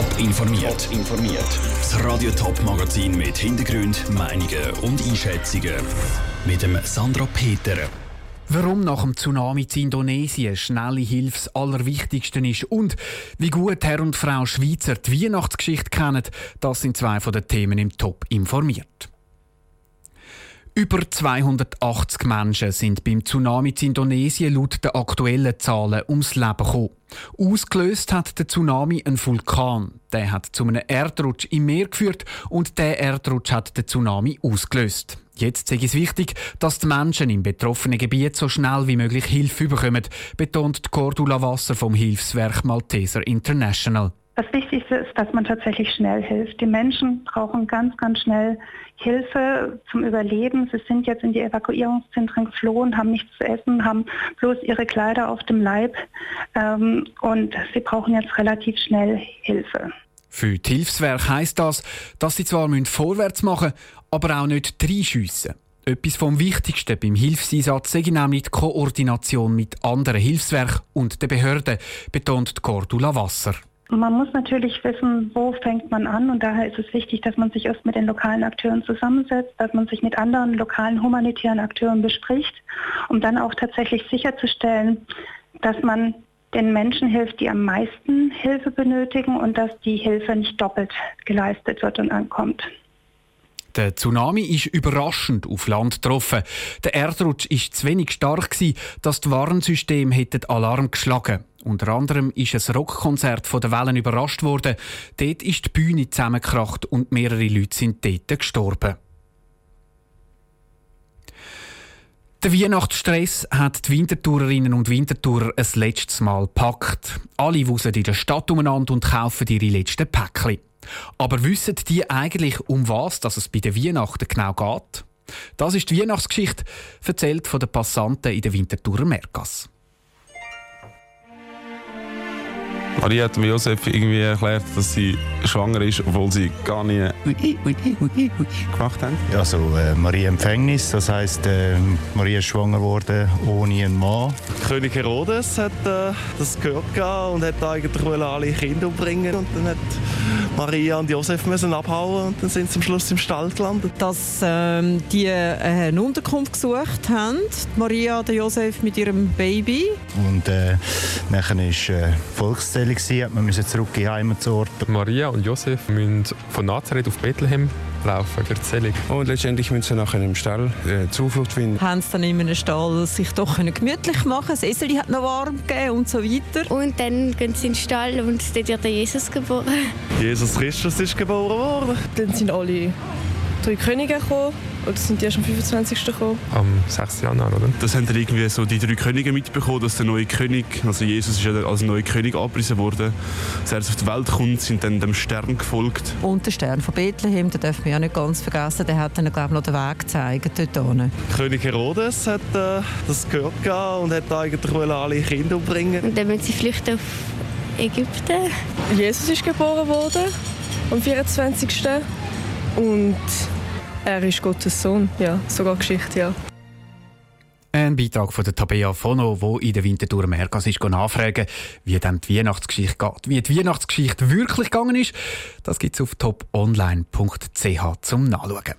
Top informiert. informiert. Das Radio Top Magazin mit Hintergrund, Meinungen und Einschätzungen mit dem Sandra Peter. Warum nach dem Tsunami in Indonesien schnelle Hilfe das Allerwichtigste ist und wie gut Herr und Frau Schweizer die Weihnachtsgeschichte kennen, das sind zwei von den Themen im Top informiert. Über 280 Menschen sind beim Tsunami in Indonesien laut den aktuellen Zahlen ums Leben gekommen. Ausgelöst hat der Tsunami einen Vulkan. Der hat zu einem Erdrutsch im Meer geführt und der Erdrutsch hat den Tsunami ausgelöst. Jetzt ist es wichtig, dass die Menschen im betroffenen Gebiet so schnell wie möglich Hilfe bekommen, betont Cordula Wasser vom Hilfswerk Malteser International. Das Wichtigste ist, dass man tatsächlich schnell hilft. Die Menschen brauchen ganz, ganz schnell Hilfe zum Überleben. Sie sind jetzt in die Evakuierungszentren geflohen, haben nichts zu essen, haben bloß ihre Kleider auf dem Leib ähm, und sie brauchen jetzt relativ schnell Hilfe. Für die Hilfswerk heisst das, dass sie zwar vorwärts machen müssen, aber auch nicht reinschiessen. Etwas vom Wichtigsten beim Hilfseinsatz sei nämlich die Koordination mit anderen Hilfswerken und den Behörden, betont Cordula Wasser. Man muss natürlich wissen, wo fängt man an und daher ist es wichtig, dass man sich erst mit den lokalen Akteuren zusammensetzt, dass man sich mit anderen lokalen humanitären Akteuren bespricht, um dann auch tatsächlich sicherzustellen, dass man den Menschen hilft, die am meisten Hilfe benötigen und dass die Hilfe nicht doppelt geleistet wird und ankommt. Der Tsunami ist überraschend auf Land getroffen. Der Erdrutsch ist zu wenig stark dass die Warnsysteme hätten Alarm geschlagen. Unter anderem ist ein Rockkonzert von den Wellen überrascht worden. Dort ist die Bühne zusammengekracht und mehrere Leute sind dort gestorben. Der Weihnachtsstress hat die Wintertourerinnen und Wintertourer ein letztes Mal gepackt. Alle wusen in der Stadt umeinander und kaufen ihre letzten Päckchen. Aber wissen die eigentlich, um was dass es bei den Weihnachten genau geht? Das ist die Weihnachtsgeschichte, erzählt von den Passanten in der Winterthurer Merkas. Maria hat mir Josef irgendwie erklärt, dass sie schwanger ist, obwohl sie gar nie gemacht haben. Also äh, Maria Empfängnis, das heisst, äh, Maria ist schwanger geworden ohne einen Mann. König Herodes hat äh, das gehört und hat eigentlich alle Kinder umbringen und dann hat Maria und Josef müssen abhauen und dann sind sie am Schluss im Stall gelandet. Dass ähm, die äh, eine Unterkunft gesucht haben, Maria und Josef mit ihrem Baby. Und äh, nachher ist äh, Volkszählung Zählung. Wir müssen zurück in den Heimatort. Maria und Josef müssen von Nazareth auf Bethlehem laufen Zählung. Und letztendlich müssen sie nachher im Stall äh, Zuflucht finden. Haben sie dann in einem Stall sich doch gemütlich machen Das Esel hat noch warm gegeben und so weiter. Und dann gehen sie in den Stall und dort wird Jesus geboren. Jesus Christus ist geboren worden. Dann sind alle drei Könige gekommen. Oder sind die erst am 25. gekommen? Am 6. Januar, oder? Das haben dann irgendwie so die drei Könige mitbekommen, dass der neue König, also Jesus ist ja als neuer König abgepriesen worden. Als er auf die Welt kommt, sind dann dem Stern gefolgt. Und der Stern von Bethlehem, den dürfen wir ja nicht ganz vergessen, der hat dann, glaube ich, noch den Weg gezeigt dort hinten. König Herodes hat äh, das gehört und hat eigentlich alle Kinder umbringen. Und dann müssen sie flüchten auf Ägypten. Jesus ist geboren worden am 24. Und er ist Gottes Sohn, ja, sogar Geschichte, ja. Ein Beitrag von der Tabea Fono, wo in der Winterthur Merkas ist nachfragen, wie dann die Weihnachtsgeschichte geht. Wie die Weihnachtsgeschichte wirklich gegangen ist, das gibt es auf toponline.ch zum Nachschauen.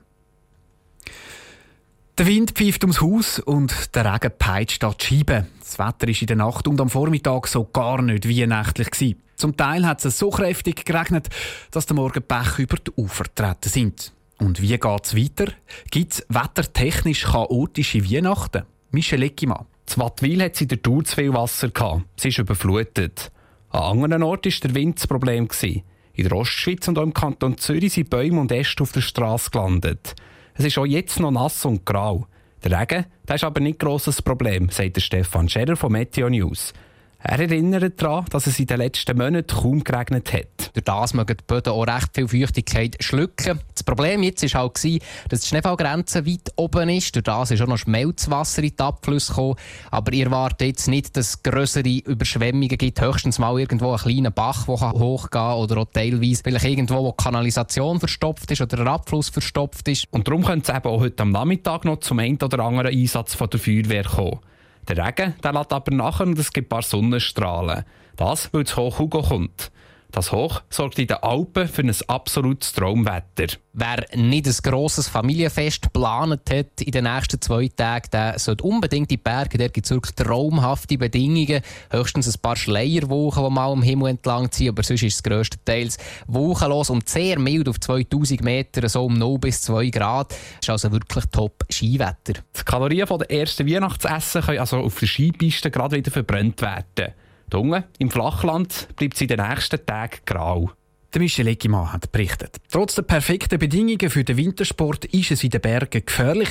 Der Wind pfeift ums Haus und der Regen peitscht an die Scheiben. Das Wetter war in der Nacht und am Vormittag so gar nicht weihnachtlich. Gewesen. Zum Teil hat es so kräftig geregnet, dass der Morgen Pech über die Ufer getreten sind. Und wie geht es weiter? Gibt es wettertechnisch chaotische Weihnachten? Michel Eckimann. Z Wattwil hat sie der Tour zu viel Wasser gehabt. Sie ist überflutet. An anderen Orten war der Wind das Problem. In der Ostschweiz und auch im Kanton Zürich sind Bäume und Äste auf der Straße gelandet. Es ist auch jetzt noch nass und grau. Der Regen der ist aber nicht grosses Problem, sagt Stefan Scherer von Meteo News. Er erinnert daran, dass es in den letzten Monaten kaum geregnet hat. Durch das mögen die Böden auch recht viel Feuchtigkeit schlucken. Das Problem jetzt war halt, dass die Schneefallgrenze weit oben ist. Durch das ist auch noch Schmelzwasser in die Abflüsse gekommen. Aber ihr erwartet jetzt nicht, dass es größere Überschwemmungen gibt. Höchstens mal irgendwo einen kleinen Bach, der hochgehen kann. Oder auch teilweise vielleicht irgendwo, wo die Kanalisation verstopft ist oder der Abfluss verstopft ist. Und darum könnte es eben auch heute am Nachmittag noch zum einen oder anderen Einsatz von der Feuerwehr kommen. Der Regen der lässt aber nachher und es gibt ein paar Sonnenstrahlen. Das, weil es hoch Hugo kommt. Das Hoch sorgt in den Alpen für ein absolutes Traumwetter. Wer nicht ein grosses Familienfest geplant hat in den nächsten zwei Tagen, der sollte unbedingt die Berge. Da gibt es wirklich traumhafte Bedingungen. Höchstens ein paar Schleierwochen, die mal am Himmel entlang ziehen, aber sonst ist es grösstenteils wochenlos und sehr mild auf 2000 Meter, so um 0 bis 2 Grad. Das ist also wirklich top Skiwetter. Die Kalorien der ersten Weihnachtsessen können also auf der Skipiste gerade wieder verbrannt werden. Unten im Flachland bleibt es in den nächsten Tagen grau. Der Michel Eckimann hat berichtet. Trotz der perfekten Bedingungen für den Wintersport ist es in den Bergen gefährlich.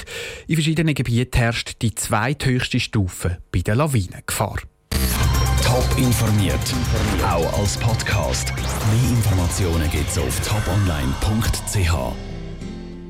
In verschiedenen Gebieten herrscht die zweithöchste Stufe bei der Lawinengefahr. Top informiert, auch als Podcast. Mehr Informationen gibt es auf toponline.ch.